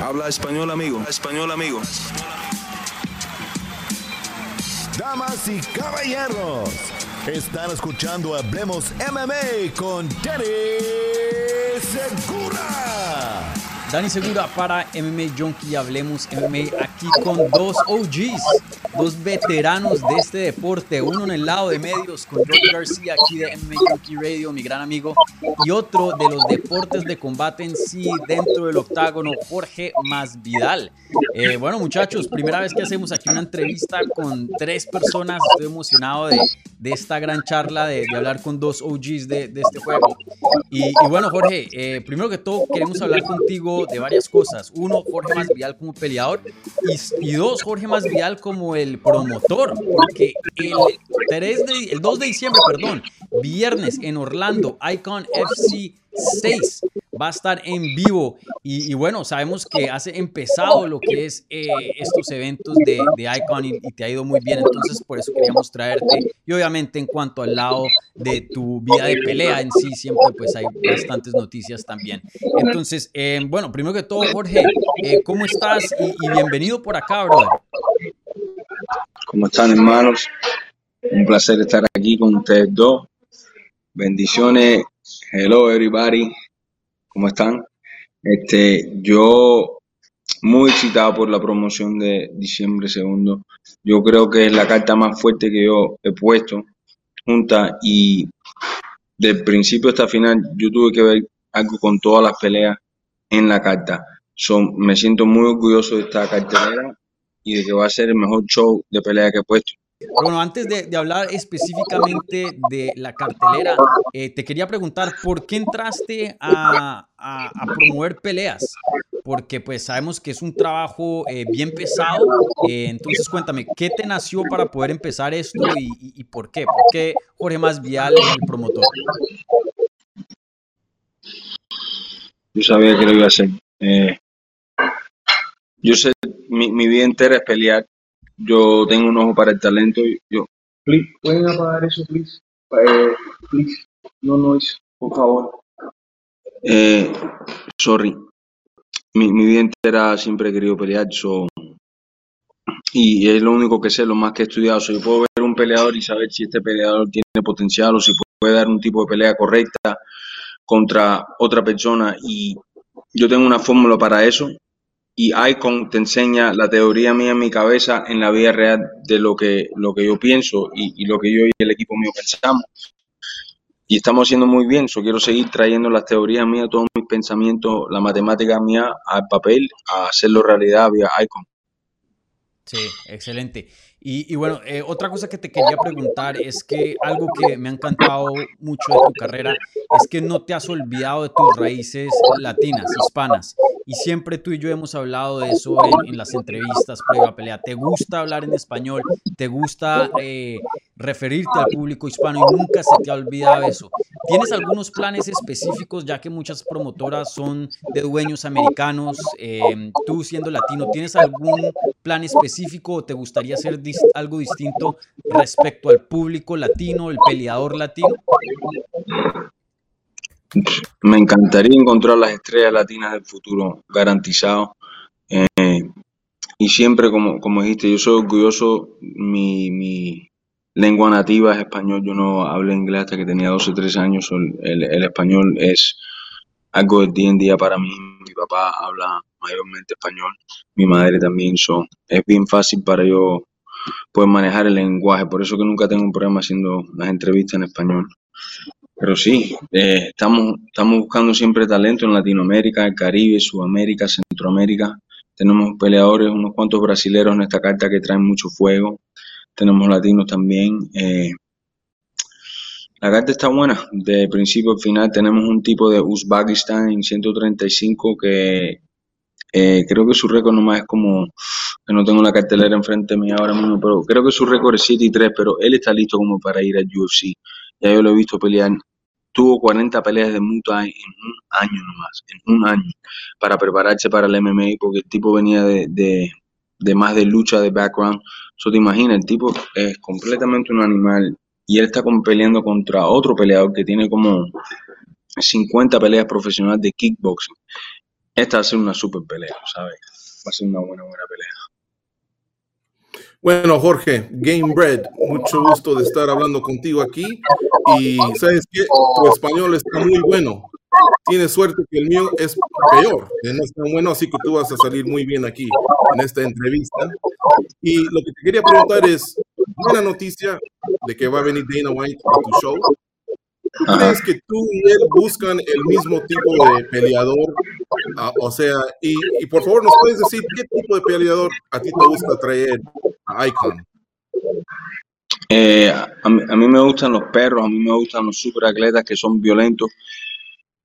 Habla español, amigo. Español, amigo. Damas y caballeros, están escuchando Hablemos MMA con Danny Segura. Dani Segura para MMA Junkie. Hablemos MMA aquí con dos OGs, dos veteranos de este deporte. Uno en el lado de medios con Jorge García aquí de MMA Junkie Radio, mi gran amigo. Y otro de los deportes de combate en sí dentro del octágono, Jorge Masvidal. Eh, bueno, muchachos, primera vez que hacemos aquí una entrevista con tres personas. Estoy emocionado de, de esta gran charla, de, de, hablar con dos OGs de, de este juego. Y, y bueno, Jorge, eh, primero que todo queremos hablar contigo de varias cosas. Uno, Jorge Masvidal como peleador y, dos, Jorge Masvidal como el promotor, porque el, 3 de, el 2 de diciembre, perdón, viernes en Orlando, Icon FC 6 va a estar en vivo y, bueno, sabemos que has empezado lo que es eh, estos eventos de, de Icon y, y, te ha ido muy bien, entonces por eso queríamos traerte y obviamente en cuanto al lado de tu vida de pelea en sí, siempre pues hay bastantes noticias también. Entonces, eh, bueno, primero que todo, Jorge, eh, ¿cómo estás? Y, y, bienvenido por acá, brother. ¿Cómo están, hermanos? Un placer estar aquí con ustedes dos. Bendiciones. Hello, everybody. ¿Cómo están? Este, yo muy excitado por la promoción de diciembre segundo. Yo creo que es la carta más fuerte que yo he puesto junta y del principio hasta final yo tuve que ver algo con todas las peleas en la carta. Son, me siento muy orgulloso de esta cartelera y de que va a ser el mejor show de pelea que he puesto. Bueno, antes de, hablar específicamente de la cartelera, eh, te quería preguntar, ¿por qué entraste a, a, promover peleas? Porque pues sabemos que es un trabajo eh, bien pesado, eh, entonces cuéntame, ¿qué te nació para poder empezar esto y, por qué? ¿Por qué Jorge Masvial es el promotor? Yo sabía que lo iba a hacer. Yo sé, mi vida entera es pelear yo tengo un ojo para el talento. Yo, please, pueden apagar eso, please. Eh, please, no noise, por favor. Eh, sorry, mi, mi, vida entera siempre he querido pelear, so, y es lo único que sé, lo más que he estudiado. So, yo puedo ver un peleador y saber si este peleador tiene potencial o si puede dar un tipo de pelea correcta contra otra persona. Y yo tengo una fórmula para eso y Icon te enseña la teoría mía en mi cabeza en la vida real de lo que, lo que yo pienso y, lo que yo y el equipo mío pensamos. Y estamos haciendo muy bien. Yo quiero seguir trayendo las teorías mías, todos mis pensamientos, la matemática mía al papel, a hacerlo realidad vía Icon. Sí, excelente. Y, y bueno, eh, otra cosa que te quería preguntar es que algo que me ha encantado mucho de tu carrera es que no te has olvidado de tus raíces latinas, hispanas. Y siempre tú y yo hemos hablado de eso en, en las entrevistas previa pelea. ¿Te gusta hablar en español? ¿Te gusta eh, referirte al público hispano y nunca se te ha olvidado eso? ¿Tienes algunos planes específicos, ya que muchas promotoras son de dueños americanos? Eh, tú siendo latino, ¿tienes algún plan específico o te gustaría hacer dis algo distinto respecto al público latino, el peleador latino? Me encantaría encontrar las estrellas latinas del futuro garantizado. Eh, y siempre, como, como dijiste, yo soy orgulloso, mi, mi lengua nativa es español, yo no hablé inglés hasta que tenía 12 o 13 años, el, el, el, español es algo del día en día para mí, mi papá habla mayormente español, mi madre también, so, es bien fácil para yo poder manejar el lenguaje, por eso que nunca tengo un problema haciendo las entrevistas en español. Pero sí, eh, estamos, estamos buscando siempre talento en Latinoamérica, el Caribe, Sudamérica, Centroamérica. Tenemos peleadores, unos cuantos brasileros en esta carta que traen mucho fuego. Tenemos latinos también. Eh, la carta está buena, de principio a final. Tenemos un tipo de Uzbekistán en 135 que eh, creo que su récord nomás es como, que no tengo la cartelera enfrente de mí ahora mismo, pero creo que su récord es 7 y 3, pero él está listo como para ir al UFC. Ya yo lo he visto pelear. Tuvo 40 peleas de Muay Thai en un año nomás, en un año, para prepararse para el MMA, porque el tipo venía de, de, de más de lucha, de background. Eso te imaginas, el tipo es completamente un animal y él está peleando contra otro peleador que tiene como 50 peleas profesionales de kickboxing. esta va a ser una super pelea, ¿sabes? Va a ser una buena, buena pelea. Bueno, Jorge, Game Bread, mucho gusto de estar hablando contigo aquí. Y sabes que tu español está muy bueno. Tienes suerte que el mío es peor, no es tan bueno, así que tú vas a salir muy bien aquí en esta entrevista. Y lo que te quería preguntar es, buena noticia de que va a venir Dana White a tu show. ¿Tú crees que tú y él buscan el mismo tipo de peleador? Ah, o sea, y, y, por favor, ¿nos puedes decir qué tipo de peleador a ti te gusta traer a Icon? Eh, a, mí, a, mí, me gustan los perros, a mí me gustan los superatletas que son violentos.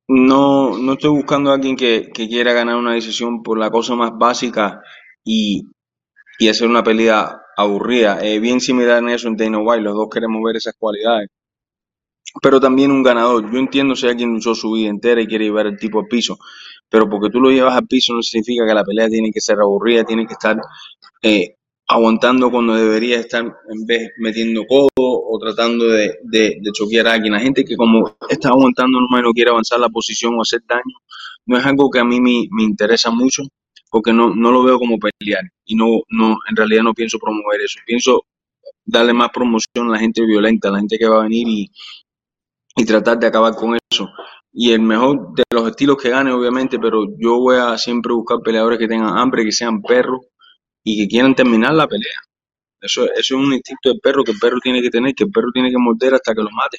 No, no estoy buscando a alguien que, que quiera ganar una decisión por la cosa más básica y, y hacer una pelea aburrida. Eh, bien similar en eso en Dana White, los dos queremos ver esas cualidades pero también un ganador. Yo entiendo si alguien luchó su vida entera y quiere llevar el tipo al piso, pero porque tú lo llevas al piso no significa que la pelea tiene que ser aburrida, tiene que estar eh, aguantando cuando debería estar en vez metiendo codo o tratando de, de, de, choquear a alguien. La gente que como está aguantando nomás no quiere avanzar la posición o hacer daño, no es algo que a mí me, me interesa mucho porque no, no lo veo como pelear y no, no, en realidad no pienso promover eso. Pienso darle más promoción a la gente violenta, a la gente que va a venir y, y tratar de acabar con eso. Y el mejor de los estilos que gane, obviamente, pero yo voy a siempre buscar peleadores que tengan hambre, que sean perros y que quieran terminar la pelea. Eso, eso es un instinto del perro que el perro tiene que tener, que el perro tiene que morder hasta que lo mate.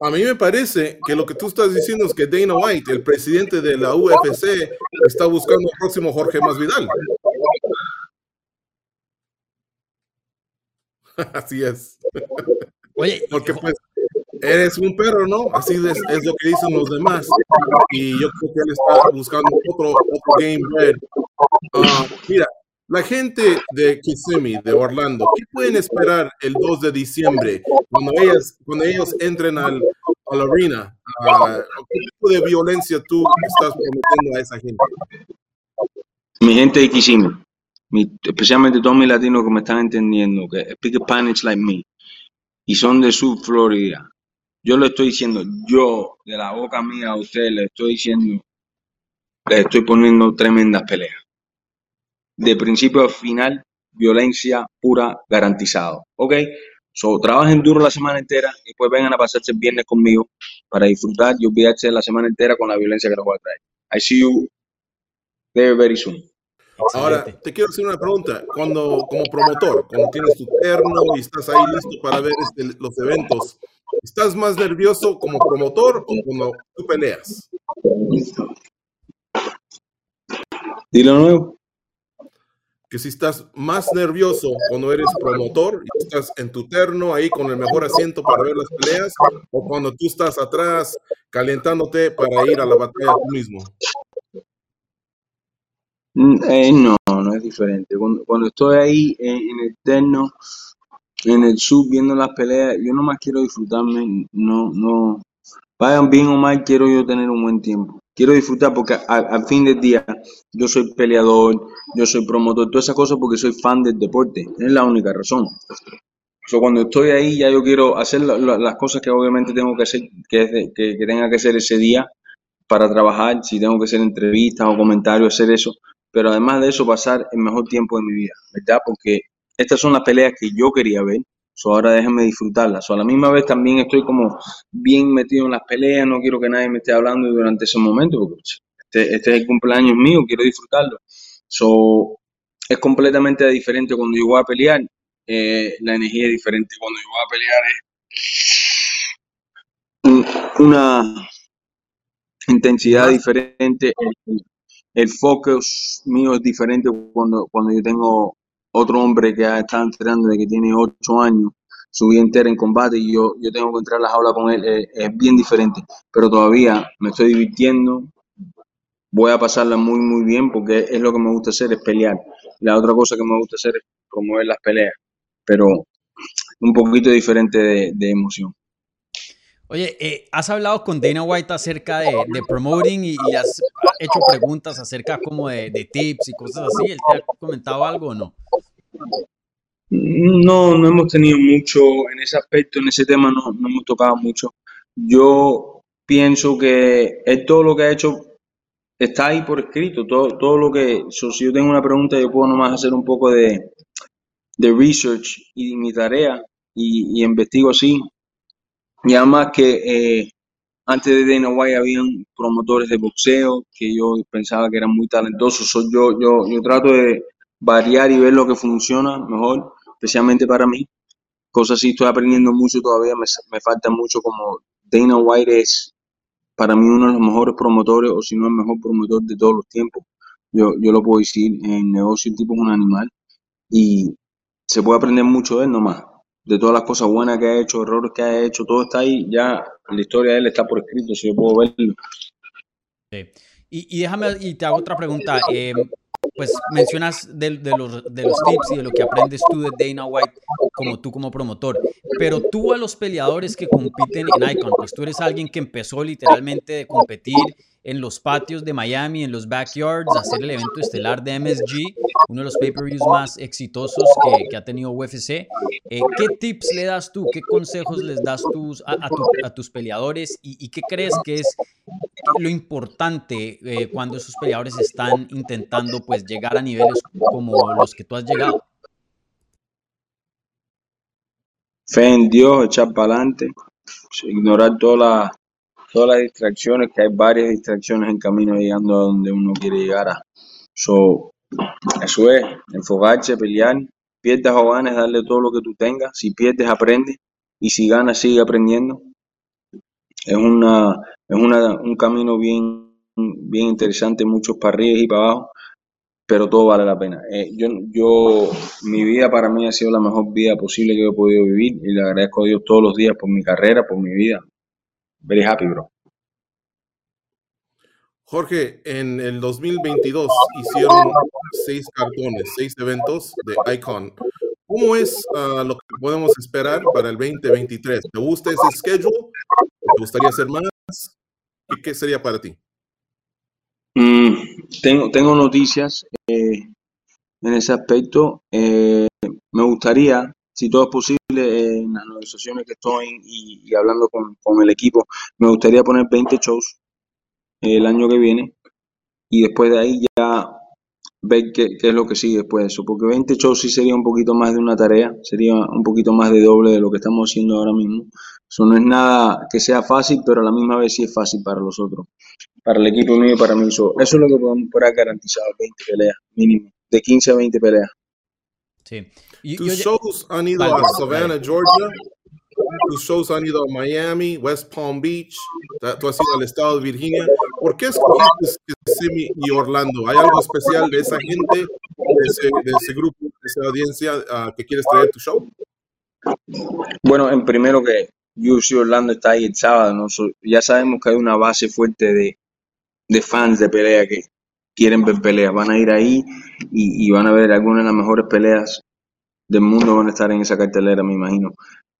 A mí me parece que lo que tú estás diciendo es que Dana White, el presidente de la UFC, está buscando al próximo Jorge Masvidal. Así es. Oye, porque pues eres un perro, ¿no? Así es, es, lo que dicen los demás. Y yo creo que él está buscando otro, otro game bread. Uh, mira, la gente de Kissimmee, de Orlando, ¿qué pueden esperar el 2 de diciembre cuando, ellas, cuando ellos entren al, a la arena? Uh, ¿Qué tipo de violencia tú estás prometiendo a esa gente? Mi gente de Kissimmee, especialmente todos mis latinos que me están entendiendo, que speak Spanish like me, y son de Sur Florida. Yo le estoy diciendo, yo de la boca mía a usted le estoy diciendo, le estoy poniendo tremendas peleas. De principio a final, violencia pura garantizado. ¿Ok? So, trabajen duro la semana entera y después vengan a pasarse el viernes conmigo para disfrutar y olvidarse la semana entera con la violencia que nos va a traer. I see you very, very soon. Ahora, te quiero hacer una pregunta. Cuando, como promotor, cuando tienes tu terno y estás ahí listo para ver este, los eventos, ¿estás más nervioso como promotor o cuando tú peleas? Dilo nuevo. Que si estás más nervioso cuando eres promotor y estás en tu terno ahí con el mejor asiento para ver las peleas o cuando tú estás atrás calentándote para ir a la batalla tú mismo. Eh, no, no es diferente. Cuando, cuando estoy ahí en, en, el terno, en el sub, viendo las peleas, yo nomás quiero disfrutarme. No, no. Vayan bien o mal, quiero yo tener un buen tiempo. Quiero disfrutar porque al, fin del día yo soy peleador, yo soy promotor, todas esas cosas porque soy fan del deporte. Es la única razón. So, cuando estoy ahí ya yo quiero hacer la, la, las cosas que obviamente tengo que hacer, que tenga que hacer ese día para trabajar, si tengo que hacer entrevistas o comentarios, hacer eso pero además de eso pasar el mejor tiempo de mi vida, ¿verdad? Porque estas son las peleas que yo quería ver, so ahora déjenme disfrutarlas. So a la misma vez también estoy como bien metido en las peleas, no quiero que nadie me esté hablando durante ese momento, porque este, este es el cumpleaños mío, quiero disfrutarlo. So, es completamente diferente cuando yo voy a pelear, eh, la energía es diferente. Cuando yo voy a pelear es una intensidad diferente, el, focus mío es diferente cuando, cuando yo tengo otro hombre que está entrenando desde que tiene ocho años, su vida entera en combate y yo, yo tengo que entrar a la jaula con él, es, bien diferente, pero todavía me estoy divirtiendo, voy a pasarla muy muy bien porque es lo que me gusta hacer, es pelear. La otra cosa que me gusta hacer es promover las peleas, pero un poquito diferente de emoción. Oye, eh, ¿has hablado con Dana White acerca de, promoting y, has hecho preguntas acerca como de, tips y cosas así? ¿Él te ha comentado algo o no? No, no hemos tenido mucho en ese aspecto, en ese tema no, no hemos tocado mucho. Yo pienso que él todo lo que ha hecho está ahí por escrito, todo, todo lo que, so, si yo tengo una pregunta, yo puedo nomás hacer un poco de, de research y mi tarea y investigo así. Y además que eh, antes de Dana White habían promotores de boxeo que yo pensaba que eran muy talentosos. So, yo, yo, yo trato de variar y ver lo que funciona mejor, especialmente para mí. Cosas así estoy aprendiendo mucho todavía, me, me falta mucho como Dana White es para mí uno de los mejores promotores, o si no el mejor promotor de todos los tiempos. Yo, yo lo puedo decir, en negocio tipo es un animal y se puede aprender mucho de él nomás. De todas las cosas buenas que ha hecho, errores que ha hecho, todo está ahí, ya la historia de él está por escrito, si yo puedo verlo. Sí. Y, y déjame, y te hago otra pregunta. Eh, pues mencionas de, de, los, de los tips y de lo que aprendes tú de Dana White como tú como promotor, pero tú a los peleadores que compiten en Icon, pues tú eres alguien que empezó literalmente de competir en los patios de Miami, en los backyards, hacer el evento estelar de MSG, uno de los pay-per-views más exitosos que, ha tenido UFC. Eh, ¿Qué tips le das tú? ¿Qué consejos les das tú a, a, tu, a tus peleadores? ¿Y, ¿Y, qué crees que es lo importante eh, cuando esos peleadores están intentando pues llegar a niveles como los que tú has llegado? Fe en Dios, echar para adelante, ignorar todas las todas las distracciones, que hay varias distracciones en camino llegando a donde uno quiere llegar a. So, eso es, enfocarse, pelear, pierdes o ganes, darle todo lo que tú tengas. Si pierdes, aprende. Y si ganas, sigue aprendiendo. Es una, es una, un camino bien, bien interesante, muchos para arriba y para abajo, pero todo vale la pena. Eh, yo, yo, mi vida para mí ha sido la mejor vida posible que he podido vivir y le agradezco a Dios todos los días por mi carrera, por mi vida. Very happy, bro. Jorge, en el 2022 hicieron seis cartones, seis eventos de Icon. ¿Cómo es uh, lo que podemos esperar para el 2023? ¿Te gusta ese schedule? ¿Te gustaría hacer más? ¿Qué, qué sería para ti? Mm, tengo, tengo noticias eh, en ese aspecto. Eh, me gustaría, si todo es posible, en las negociaciones que estoy y, y hablando con, con, el equipo, me gustaría poner 20 shows el año que viene y después de ahí ya ver qué, qué, es lo que sigue después de eso, porque 20 shows sí sería un poquito más de una tarea, sería un poquito más de doble de lo que estamos haciendo ahora mismo. Eso no es nada que sea fácil, pero a la misma vez sí es fácil para los otros, para el equipo mío y para mí. Eso, eso es lo que podemos poder garantizado, 20 peleas mínimo, de 15 a 20 peleas. Sí. Y, Tus yo, shows han ido vale, a Savannah, vale. Georgia. Tus shows han ido a Miami, West Palm Beach. Tú has ido al estado de Virginia. ¿Por qué escogiste Kissimmee y Orlando? ¿Hay algo especial de esa gente, de ese, de ese grupo, de esa audiencia uh, que quieres traer tu show? Bueno, en primero que UFC Orlando está ahí el sábado, ¿no? So, ya sabemos que hay una base fuerte de, de fans de pelea que quieren ver peleas. Van a ir ahí y, y van a ver algunas de las mejores peleas del mundo van a estar en esa cartelera, me imagino.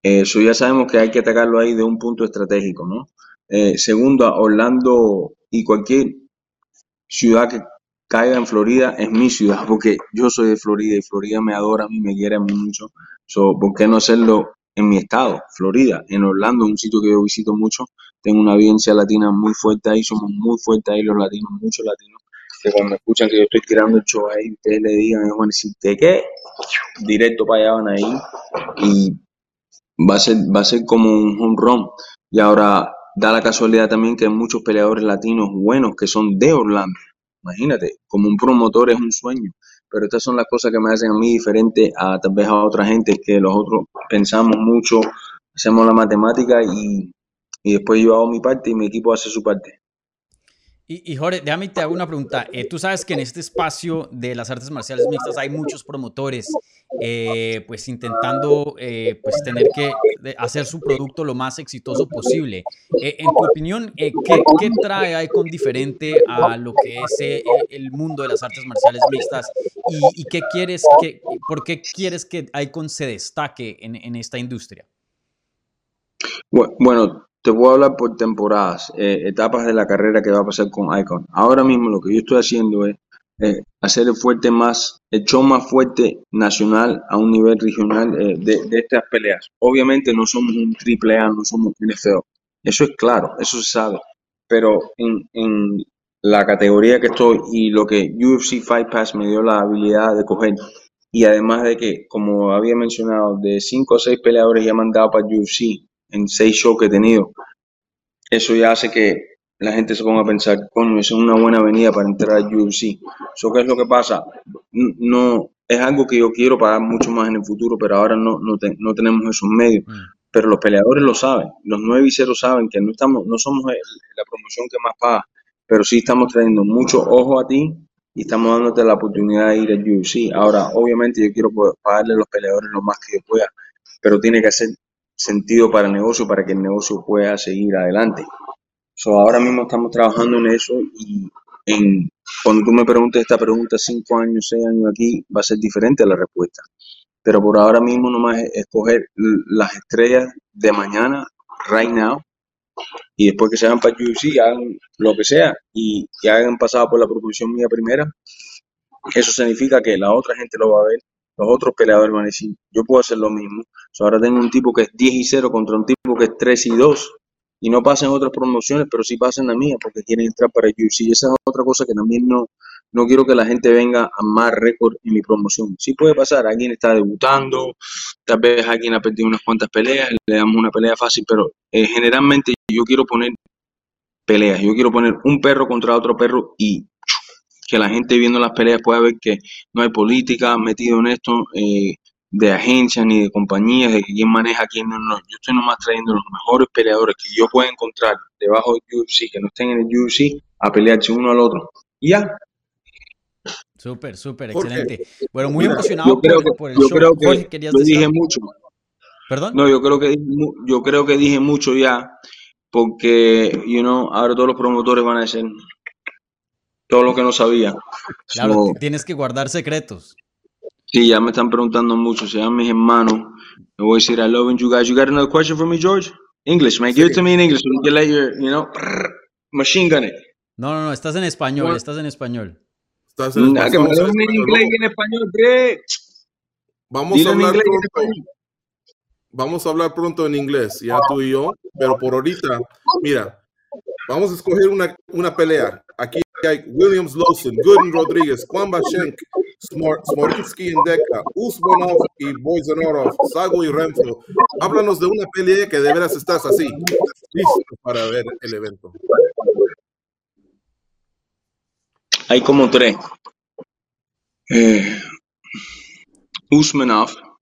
Eso eh, ya sabemos que hay que atacarlo ahí de un punto estratégico, ¿no? Eh, segundo, Orlando y cualquier ciudad que caiga en Florida es mi ciudad, porque yo soy de Florida y Florida me adora a mí, me quiere mucho. So, ¿Por qué no hacerlo en mi estado, Florida? En Orlando, un sitio que yo visito mucho, tengo una audiencia latina muy fuerte ahí, somos muy fuertes ahí los latinos, muchos latinos que cuando escuchan que yo estoy tirando el show ahí, ustedes le digan, bueno, si te qué, directo para allá van ahí y va a ser, va a ser como un home run. Y ahora da la casualidad también que hay muchos peleadores latinos buenos que son de Orlando. Imagínate, como un promotor es un sueño. Pero estas son las cosas que me hacen a mí diferente a tal vez a otra gente, que los otros pensamos mucho, hacemos la matemática y, y después yo hago mi parte y mi equipo hace su parte. Y, Jorge, déjame te hago una pregunta. Eh, tú sabes que en este espacio de las artes marciales mixtas hay muchos promotores, eh, pues intentando eh, pues tener que hacer su producto lo más exitoso posible. En tu opinión, ¿qué, ¿qué, trae Icon diferente a lo que es el mundo de las artes marciales mixtas? ¿Y, y qué quieres que, por qué quieres que Icon se destaque en, en esta industria? Bueno, te puedo hablar por temporadas, eh, etapas de la carrera que va a pasar con Icon. Ahora mismo lo que yo estoy haciendo es eh, hacer el fuerte más, el show más fuerte nacional a un nivel regional eh, de, estas peleas. Obviamente no somos un triple A, no somos un NFL. Eso es claro, eso se sabe. Pero en, en la categoría que estoy y lo que UFC Fight Pass me dio la habilidad de coger. Y además de que, como había mencionado, de 5 o 6 peleadores ya me han dado para UFC en 6 shows que he tenido, eso ya hace que la gente se ponga a pensar, coño, es una buena avenida para entrar a UFC. ¿Eso qué es lo que pasa? No, es algo que yo quiero pagar mucho más en el futuro, pero ahora no, no, te- no tenemos esos medios. Pero los peleadores lo saben, los 9 y 0 saben que no, estamos, no somos el- la promoción que más paga, pero sí estamos trayendo mucho ojo a ti y estamos dándote la oportunidad de ir al UFC. Ahora, obviamente yo quiero pagarle a los peleadores lo más que yo pueda, pero tiene que hacer sentido para el negocio, para que el negocio pueda seguir adelante. So, ahora mismo estamos trabajando en eso y en, cuando tú me preguntes esta pregunta, cinco años, seis años aquí, va a ser diferente la respuesta. Pero por ahora mismo nomás es escoger las estrellas de mañana, right now, y después que se hagan para UFC, hagan lo que sea y, y hayan pasado por la proposición mía primera, eso significa que la otra gente lo va a ver, los otros peleadores van a decir, yo puedo hacer lo mismo. Ahora tengo un tipo que es 10 y 0 contra un tipo que es 3 y 2 y no pasan otras promociones, pero sí pasan la mía porque quieren entrar para UFC. Y esa es otra cosa que también no, no quiero que la gente venga a más récord en mi promoción. Sí puede pasar, alguien está debutando, tal vez alguien ha perdido unas cuantas peleas, le damos una pelea fácil, pero eh, generalmente yo quiero poner peleas, yo quiero poner un perro contra otro perro y que la gente viendo las peleas pueda ver que no hay política metido en esto eh, de agencias ni de compañías, de que quién maneja, quién no, no. Yo estoy nomás trayendo los mejores peleadores que yo pueda encontrar debajo del UFC, que no estén en el UFC, a pelearse uno al otro. Y ya, Súper, súper, excelente. Bueno, muy Mira, emocionado yo creo por, que, por el yo show. creo que Jorge, ¿querías yo decir dije algo? mucho. ¿Perdón? No, yo creo que yo creo que dije mucho ya, porque, you know, ahora todos los promotores van a decir todo lo que no sabía. Claro, So, tienes que guardar secretos. sí, ya me están preguntando mucho, se llaman mis hermanos. Me voy a decir, I love you guys. You got another question for me, George? English, man. Give it to me in English so you can let your, you know, machine gun it. No, no, no, estás en español, Bueno. estás en español. Estás en Nah, que me en español, inglés y vamos. en español, ¿qué? Vamos Dilo a hablar pronto. español. Vamos a hablar pronto en inglés, ya tú y yo, pero por ahorita, mira, vamos a escoger una, una pelea. Aquí Williams Lawson, Gooden Rodríguez, Juan Bashenk, Smor Smorinsky Indeka, Usmanov y Boyzanorov, Sago y Renfro. Háblanos de una pelea que de veras estás así, listo para ver el evento. Hay como tres. Eh, Usmanov.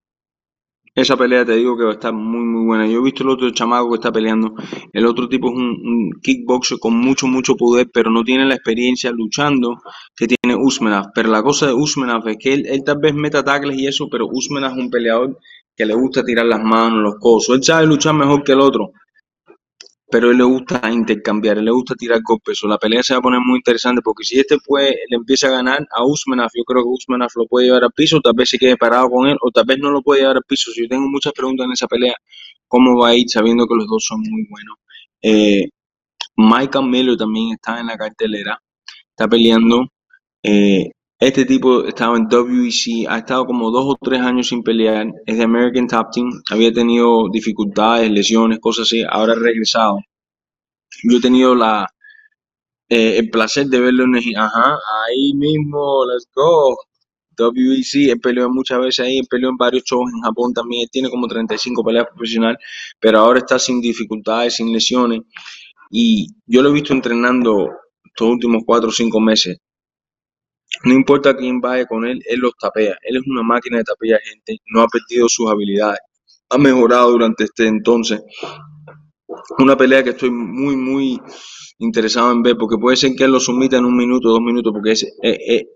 Esa pelea te digo que va a estar muy, muy buena. Yo he visto el otro chamaco que está peleando. El otro tipo es un, kickboxer con mucho, mucho poder, pero no tiene la experiencia luchando que tiene Usmanov. Pero la cosa de Usmanov es que él, él tal vez meta tackles y eso, pero Usmanov es un peleador que le gusta tirar las manos, los cosos. Él sabe luchar mejor que el otro pero él le gusta intercambiar, él le gusta tirar golpes. La pelea se va a poner muy interesante porque si este puede, le empieza a ganar a Usmanov, yo creo que Usmanov lo puede llevar al piso, tal vez se quede parado con él, o tal vez no lo puede llevar al piso. Si yo tengo muchas preguntas en esa pelea, ¿cómo va a ir sabiendo que los dos son muy buenos? Eh, Michael Miller también está en la cartelera, está peleando. Eh, este tipo estaba en WEC, ha estado como dos o tres años sin pelear, es de American Top Team, había tenido dificultades, lesiones, cosas así, ahora ha regresado. Yo he tenido la, eh, el placer de verlo en el, ajá, ahí mismo, let's go. WEC, él peleó muchas veces ahí, él peleó en varios shows en Japón también, él tiene como 35 peleas profesionales, pero ahora está sin dificultades, sin lesiones, y yo lo he visto entrenando estos últimos cuatro o cinco meses. No importa quién vaya con él, él los tapea. Él es una máquina de tapear gente, no ha perdido sus habilidades, ha mejorado durante este entonces. Una pelea que estoy muy, muy interesado en ver, porque puede ser que él lo sumita en un minuto, dos minutos, porque es, eh, eh,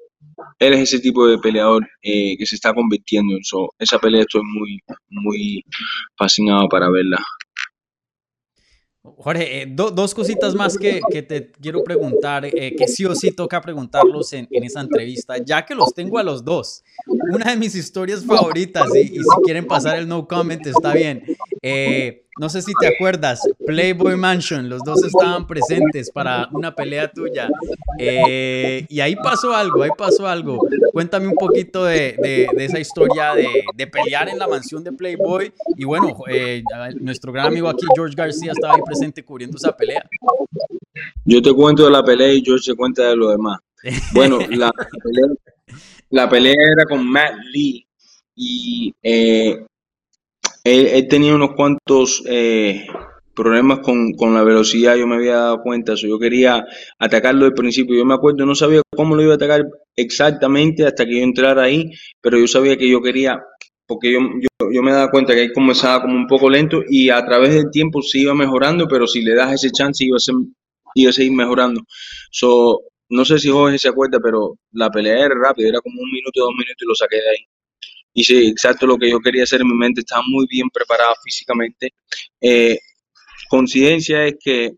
él es ese tipo de peleador eh, que se está convirtiendo en eso. Esa pelea estoy muy, muy fascinado para verla. Jorge, eh, do- dos cositas más que, que te quiero preguntar, eh, que sí o sí toca preguntarlos en, en esa entrevista, ya que los tengo a los dos. Una de mis historias favoritas, y, y si quieren pasar el no comment, está bien. Eh, no sé si te acuerdas, Playboy Mansion, los dos estaban presentes para una pelea tuya. Eh, y ahí pasó algo, ahí pasó algo. Cuéntame un poquito de, esa historia de, pelear en la mansión de Playboy. Y bueno, eh, nuestro gran amigo aquí, George García, estaba ahí presente cubriendo esa pelea. Yo te cuento de la pelea y George te cuenta de lo demás. Bueno, la pelea, la pelea era con Matt Lee y eh, él, tenía unos cuantos eh, problemas con, la velocidad, yo me había dado cuenta, eso yo quería atacarlo del principio, yo me acuerdo, no sabía cómo lo iba a atacar exactamente hasta que yo entrara ahí, pero yo sabía que yo quería, porque yo, yo, me daba cuenta que él comenzaba como un poco lento y a través del tiempo se iba mejorando, pero si le das ese chance iba a, ser, iba a seguir mejorando. So, no sé si Jorge se acuerda, pero la pelea era rápida, era como un minuto, dos minutos y lo saqué de ahí hice exacto lo que yo quería hacer, mi mente estaba muy bien preparada físicamente. Eh, coincidencia es que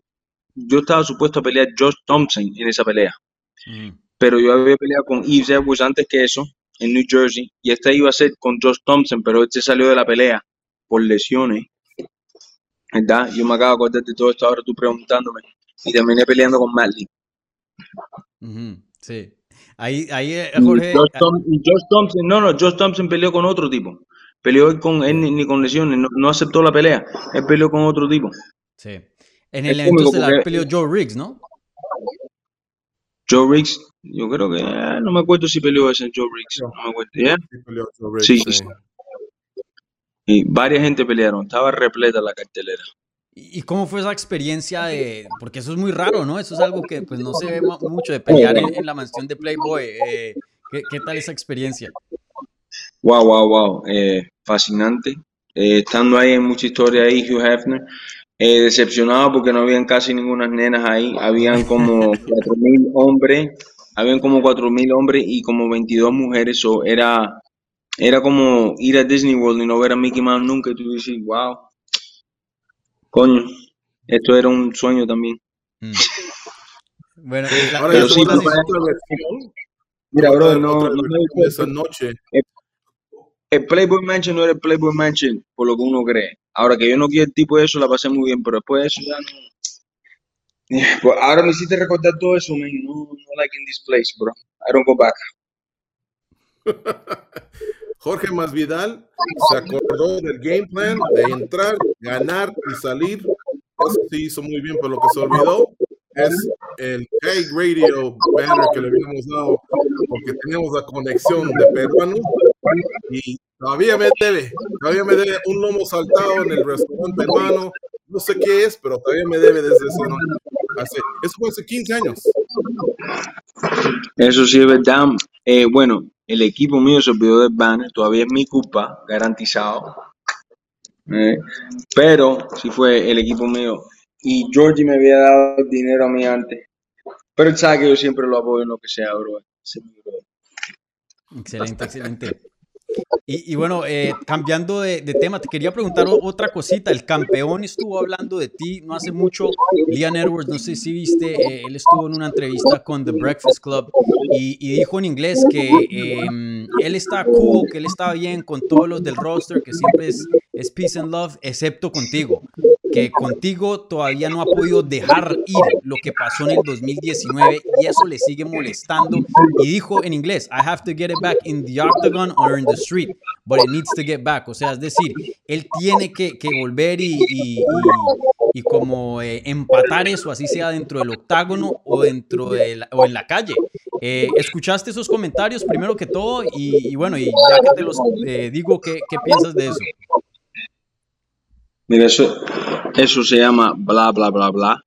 yo estaba supuesto a pelear Josh Thompson en esa pelea, mm. pero yo había peleado con Yves Edwards antes que eso, en New Jersey, y esta iba a ser con Josh Thompson, pero este salió de la pelea por lesiones. ¿Verdad? Yo me acabo de acordar de todo esto ahora tú preguntándome. Y terminé peleando con Madley. Sí. Ahí, ahí eh, Jorge. Josh, Thompson, no, no, Josh Thompson peleó con otro tipo. Peleó con él ni, con lesiones, no, aceptó la pelea. Él peleó con otro tipo. Sí. En el evento la peleó Joe Riggs, ¿no? Joe Riggs, yo creo que eh, no me acuerdo si peleó ese Joe Riggs. No me acuerdo. ¿ya? Sí, peleó Joe Riggs, sí. sí. Y varias gente pelearon, estaba repleta la cartelera. ¿Y cómo fue esa experiencia de.? Porque eso es muy raro, ¿no? Eso es algo que pues, no se ve mucho de pelear en, la mansión de Playboy. Eh, ¿qué, tal esa experiencia? Wow, wow, wow. Eh, fascinante. Eh, estando ahí en mucha historia ahí, Hugh Hefner. decepcionado porque no habían casi ninguna nenas ahí. Habían como 4.000 hombres. Habían como 4.000 hombres y como 22 mujeres. o era, era como ir a Disney World y no ver a Mickey Mouse nunca. Y tú dices, wow Coño, esto era un sueño también. Mm. Bueno, ahora sí, Mira, bro, no, no, esa noche. El, Playboy Mansion no era el Playboy Mansion por lo que uno cree. Ahora que yo no quiero el tipo de eso, la pasé muy bien, pero después de eso ya no. Pues ahora me hiciste recordar todo eso, man. No, no like in this place, bro. I don't go back. Jorge Masvidal se acordó del game plan de entrar, ganar y salir. Eso sí hizo muy bien, pero lo que se olvidó es el K-Radio banner que le habíamos dado porque teníamos la conexión de peruanos y todavía me debe, todavía me debe un lomo saltado en el restaurante peruano. No sé qué es, pero todavía me debe desde ese hace, eso fue hace 15 años. Eso sí es verdad. Eh, bueno, el equipo mío se olvidó del banner, todavía es mi culpa, garantizado. Eh, pero si fue el equipo mío. Y Georgie me había dado dinero a mí antes. Pero sabe que yo siempre lo apoyo en lo que sea, bro. Excelente, excelente. Y, bueno, eh, cambiando de, tema, te quería preguntar otra cosita. El campeón estuvo hablando de ti no hace mucho. Liam Edwards, no sé si viste, eh, él estuvo en una entrevista con The Breakfast Club y, dijo en inglés que em, él está cool, que él está bien con todos los del roster, que siempre es, es peace and love, excepto contigo que contigo todavía no ha podido dejar ir lo que pasó en el 2019 y eso le sigue molestando. Y dijo en inglés, I have to get it back in the octagon or in the street, but it needs to get back. O sea, es decir, él tiene que, que volver y, y, y, como eh, empatar eso, así sea dentro del octágono o, dentro de la, o en la calle. Eh, ¿Escuchaste esos comentarios primero que todo? Y, bueno, y ya que te los eh, digo, ¿qué, ¿qué piensas de eso? Mira, eso, eso se llama bla, bla, bla, bla.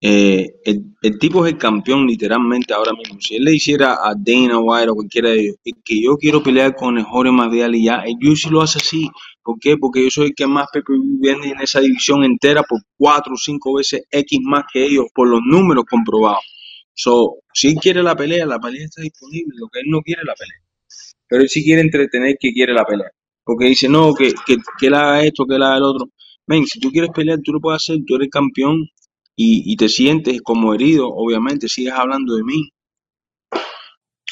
Eh, el, tipo es el campeón literalmente ahora mismo. Si él le hiciera a Dana White o cualquiera de ellos que yo quiero pelear con el Jorge Masvidal y ya, yo sí lo hace así. ¿Por qué? Porque yo soy el que más vende en esa división entera por cuatro o cinco veces X más que ellos, por los números comprobados. So, si él quiere la pelea, la pelea está disponible. Lo que él no quiere es la pelea. Pero él sí quiere entretener que quiere la pelea. Porque dice, no, que, que, que él haga esto, que él haga el otro ven, si tú quieres pelear, tú lo puedes hacer, tú eres campeón y, te sientes como herido, obviamente, sigues hablando de mí.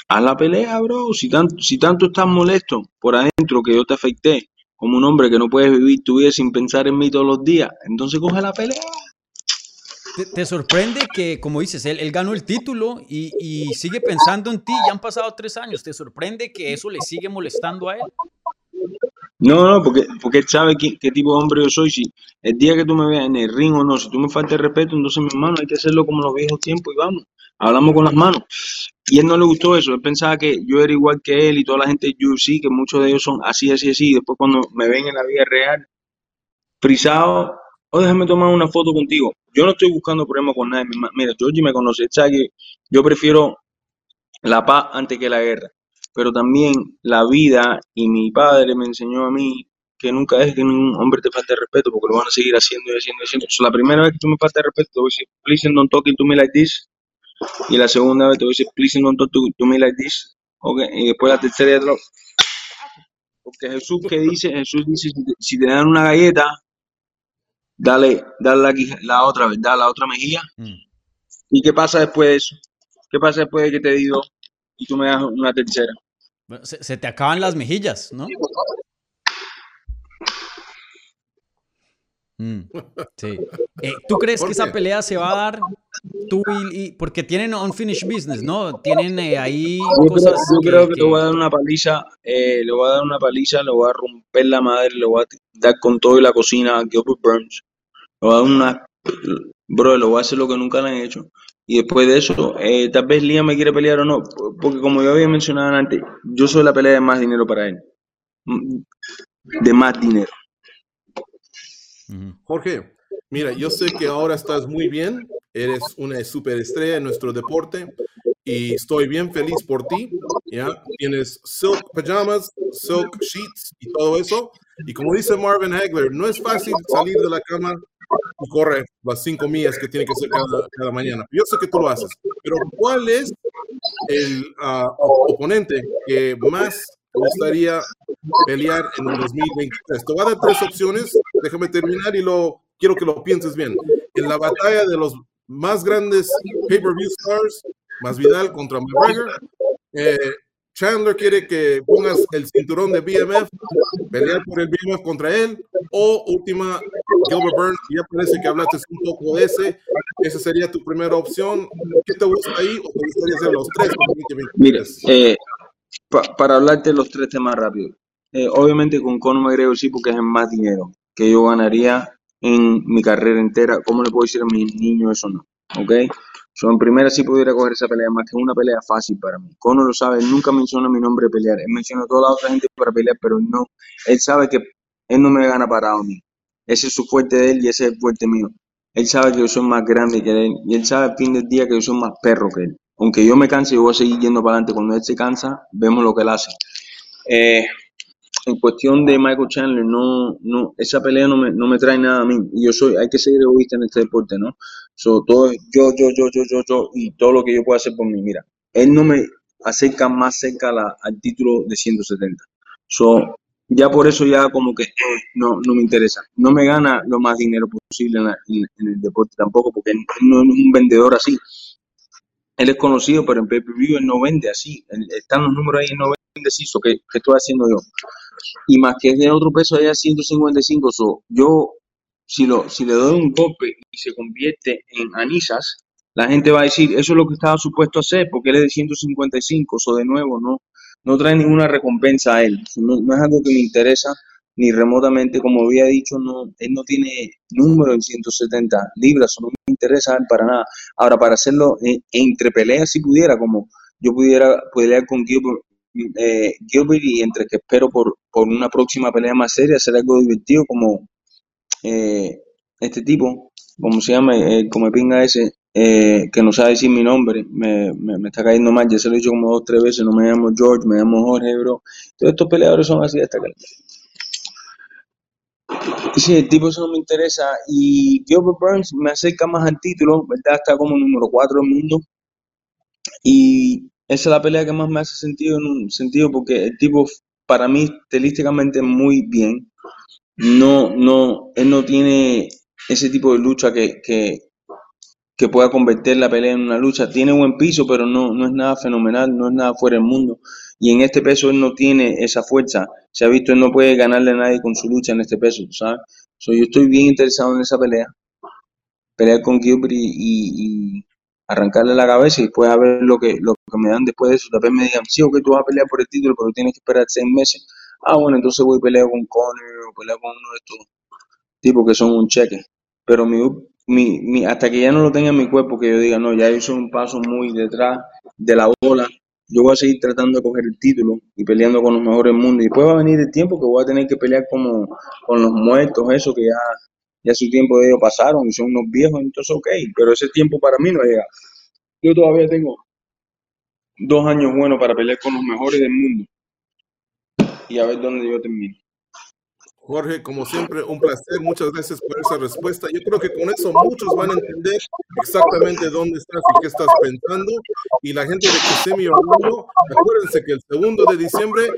Haz la pelea, bro. Si tanto, si tanto estás molesto por adentro que yo te afecté, como un hombre que no puedes vivir tu vida sin pensar en mí todos los días, entonces coge la pelea. ¿Te, te sorprende que, como dices, él, él ganó el título y, y sigue pensando en ti? Ya han pasado tres años. ¿Te sorprende que eso le sigue molestando a él? No, no, porque, porque él sabe qué, tipo de hombre yo soy. Si el día que tú me veas en el ring o no, si tú me faltas el respeto, entonces mi hermano hay que hacerlo como los viejos tiempos y vamos, hablamos con las manos. Y él no le gustó eso, él pensaba que yo era igual que él y toda la gente de UFC, que muchos de ellos son así, así, así. Después cuando me ven en la vida real, frisado, o déjame tomar una foto contigo. Yo no estoy buscando problemas con nadie. Mira, Georgie me conoce, sabe que yo prefiero la paz antes que la guerra. Pero también la vida y mi padre me enseñó a mí que nunca dejes que ningún hombre te falte respeto porque lo van a seguir haciendo y haciendo y haciendo. So, la primera vez que tú me faltas respeto, te voy a decir, please don't talk to me like this. Y la segunda vez te voy a decir, please don't talk to, me like this. Okay. Y después la tercera lo... Porque Jesús que dice, Jesús dice, si te, si te dan una galleta, dale, dale la, la otra, ¿verdad? La otra mejilla. Mm. ¿Y qué pasa después de eso? ¿Qué pasa después de que te di dos y tú me das una tercera? Bueno, se, se te acaban las mejillas, ¿no? Mm, sí. Eh, ¿Tú crees que ¿Por esa pelea se va a dar? Tú y, y- porque tienen unfinished business, ¿no? Tienen eh, ahí Yo creo, cosas yo que, creo que le que- voy a dar una paliza, eh, le voy a dar una paliza, le voy a romper la madre, le voy a dar con todo y la cocina a Gilbert Burns. Le voy a dar una, bro, le voy a hacer lo que nunca le han hecho. Y después de eso, eh, tal vez Liam me quiere pelear o no, porque como yo había mencionado antes, yo soy la pelea de más dinero para él. Mm, De más dinero. Jorge, mira, yo sé que ahora estás muy bien, eres una superestrella en nuestro deporte y estoy bien feliz por ti, ¿ya? Tienes silk pajamas, silk sheets y todo eso. Y como dice Marvin Hagler, no es fácil salir de la cama y correr las cinco millas que tiene que hacer cada, mañana. Yo sé que tú lo haces, pero ¿cuál es el ah, op- oponente que más gustaría pelear en el 2023? Te voy a dar tres opciones, déjame terminar y lo quiero que lo pienses bien. En la batalla de los más grandes pay-per-view stars, Masvidal contra McGregor, eh, Chandler quiere que pongas el cinturón de BMF, pelear por el BMF contra él, o última, Gilbert Burns, ya parece que hablaste un poco de ese, esa sería tu primera opción. ¿Qué te gusta ahí o te gustaría hacer los tres? para 2023? Mira, eh, pa- para hablarte los tres temas rápido. Eh, obviamente con Conor McGregor sí, porque es el más dinero que yo ganaría en mi carrera entera. ¿Cómo le puedo decir a mis niños eso no? ¿Ok? So, en primera sí pudiera coger esa pelea, más que una pelea fácil para mí. Conor lo sabe, él nunca menciona mi nombre de pelear. Él menciona a toda la otra gente para pelear, pero no. Él sabe que él no me gana parado a mí. Ese es su fuerte de él y ese es el fuerte mío. Él sabe que yo soy más grande que él y él sabe al fin del día que yo soy más perro que él. Aunque yo me canse, yo voy a seguir yendo para adelante. Cuando él se cansa, vemos lo que él hace. Eh, en cuestión de Michael Chandler, no, no, esa pelea no me, trae nada a mí. Y yo soy, hay que ser egoísta en este deporte, ¿no? So, todo yo, yo, yo, yo, yo, yo, y todo lo que yo pueda hacer por mí. Mira, él no me acerca más cerca al título de 170. So, ya por eso ya como que eh, no, no me interesa. No me gana lo más dinero posible en, la- en- el deporte tampoco, porque él no es un vendedor así. Él es conocido, pero en pay-per-view él no vende así. Están los números ahí, él no vende así. So, ¿qué, qué estoy haciendo yo? Y más que es de otro peso allá 155. So, yo, si, lo, si le doy un golpe y se convierte en anisas, la gente va a decir, eso es lo que estaba supuesto hacer, porque él es de 155. So, de nuevo, no, no trae ninguna recompensa a él. No, es algo que me interesa ni remotamente. Como había dicho, no, él no tiene número en 170 libras. no me interesa él para nada. Ahora, para hacerlo en- entre peleas, si pudiera, como yo pudiera pelear con Gilbert, eh, Gilbert y entre que espero por, por una próxima pelea más seria, hacer algo divertido como eh, este tipo, como se llama, eh, como pinga ese, eh, que no sabe decir mi nombre, me, me, está cayendo mal, ya se lo he dicho como dos o tres veces, no me llamo George, me llamo Jorge, bro. Todos estos peleadores son así hasta que... Sí, el tipo eso no me interesa. Y Gilbert Burns me acerca más al título, ¿verdad? Está como número 4 del mundo. Y esa es la pelea que más me hace sentido en un sentido porque el tipo, para mí, estilísticamente muy bien. No, no, él no tiene ese tipo de lucha que, que, que pueda convertir la pelea en una lucha. Tiene buen piso, pero no, no es nada fenomenal, no es nada fuera del mundo. Y en este peso él no tiene esa fuerza. Se ha visto, él no puede ganarle a nadie con su lucha en este peso, ¿sabes? So, yo estoy bien interesado en esa pelea. Pelear con Gilbert y, arrancarle la cabeza y después a ver lo que, lo que me dan después de eso. Tal vez me digan, sí, ok, tú vas a pelear por el título, pero tienes que esperar seis meses. Ah, bueno, entonces voy a pelear con Conor o pelear con uno de estos tipos que son un cheque. Pero mi, mi, mi- hasta que ya no lo tenga en mi cuerpo, que yo diga, no, ya hice un paso muy detrás de la ola, yo voy a seguir tratando de coger el título y peleando con los mejores del mundo. Y después va a venir el tiempo que voy a tener que pelear como con los muertos, eso que ya, ya su tiempo de ellos pasaron y son unos viejos, entonces ok, pero ese tiempo para mí no llega. Yo todavía tengo dos años buenos para pelear con los mejores del mundo y a ver dónde yo termino. Jorge, como siempre, un placer. Muchas gracias por esa respuesta. Yo creo que con eso muchos van a entender exactamente dónde estás y qué estás pensando. Y la gente de Kissimmee Orlando, acuérdense que el segundo de diciembre,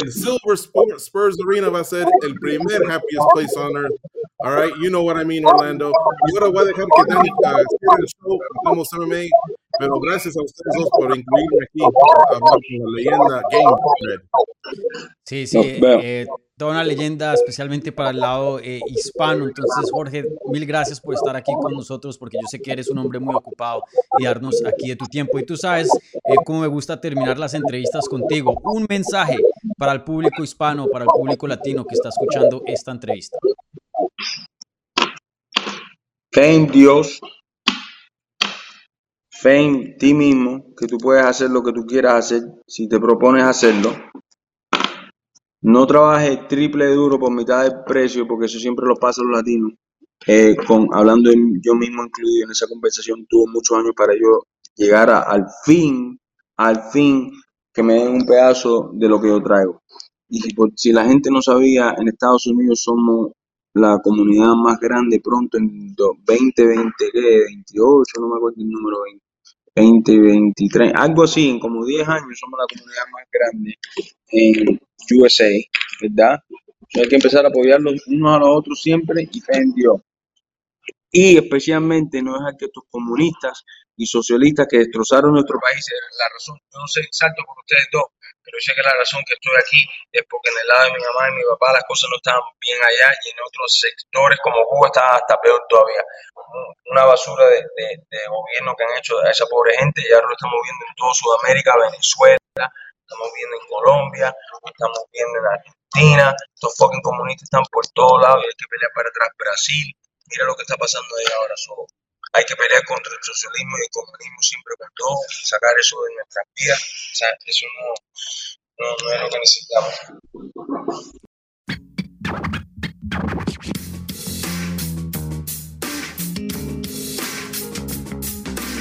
el Silver Spur- Spurs Arena va a ser el primer happiest place on earth. All right, you know what I mean, Orlando. Y ahora voy a dejar que Dani uh, el show, vamos MMA. Pero gracias a ustedes dos por incluirme aquí a hablar con la leyenda Game. Sí, sí, No, eh, toda una leyenda especialmente para el lado eh, hispano. Entonces, Jorge, mil gracias por estar aquí con nosotros porque yo sé que eres un hombre muy ocupado y darnos aquí de tu tiempo. Y tú sabes eh, cómo me gusta terminar las entrevistas contigo. Un mensaje para el público hispano, para el público latino que está escuchando esta entrevista. Fe en Dios, fe en ti mismo, que tú puedes hacer lo que tú quieras hacer si te propones hacerlo. No trabajes triple duro por mitad del precio, porque eso siempre lo pasa a los latinos. Eh, con, hablando de yo mismo incluido en esa conversación, tuvo muchos años para yo llegar a- al fin, al fin, que me den un pedazo de lo que yo traigo. Y si, por- si la gente no sabía, en Estados Unidos somos la comunidad más grande pronto en do- 2020, ¿qué? 28, no me acuerdo el número, 20, 23, algo así, en como 10 años somos la comunidad más grande en USA, ¿verdad? Hay que empezar a apoyarlos unos a los otros siempre y fe en Dios. Y especialmente no dejar que estos comunistas y socialistas que destrozaron nuestro país, la razón, yo no sé exacto por ustedes dos, pero sé que la razón que estoy aquí es porque en el lado de mi mamá y mi papá las cosas no estaban bien allá y en otros sectores como Cuba estaba hasta peor todavía. Un- Una basura de, de- gobierno que han hecho a esa pobre gente y ahora lo estamos viendo en toda Sudamérica, Venezuela, estamos viendo en Colombia, lo estamos viendo en Argentina, estos fucking comunistas están por todos lados y hay que pelear para atrás. Brasil, mira lo que está pasando ahí ahora. so, hay que pelear contra el socialismo y el comunismo siempre con todo, sacar eso de nuestras vidas. O sea, eso no, no, no es lo que necesitamos.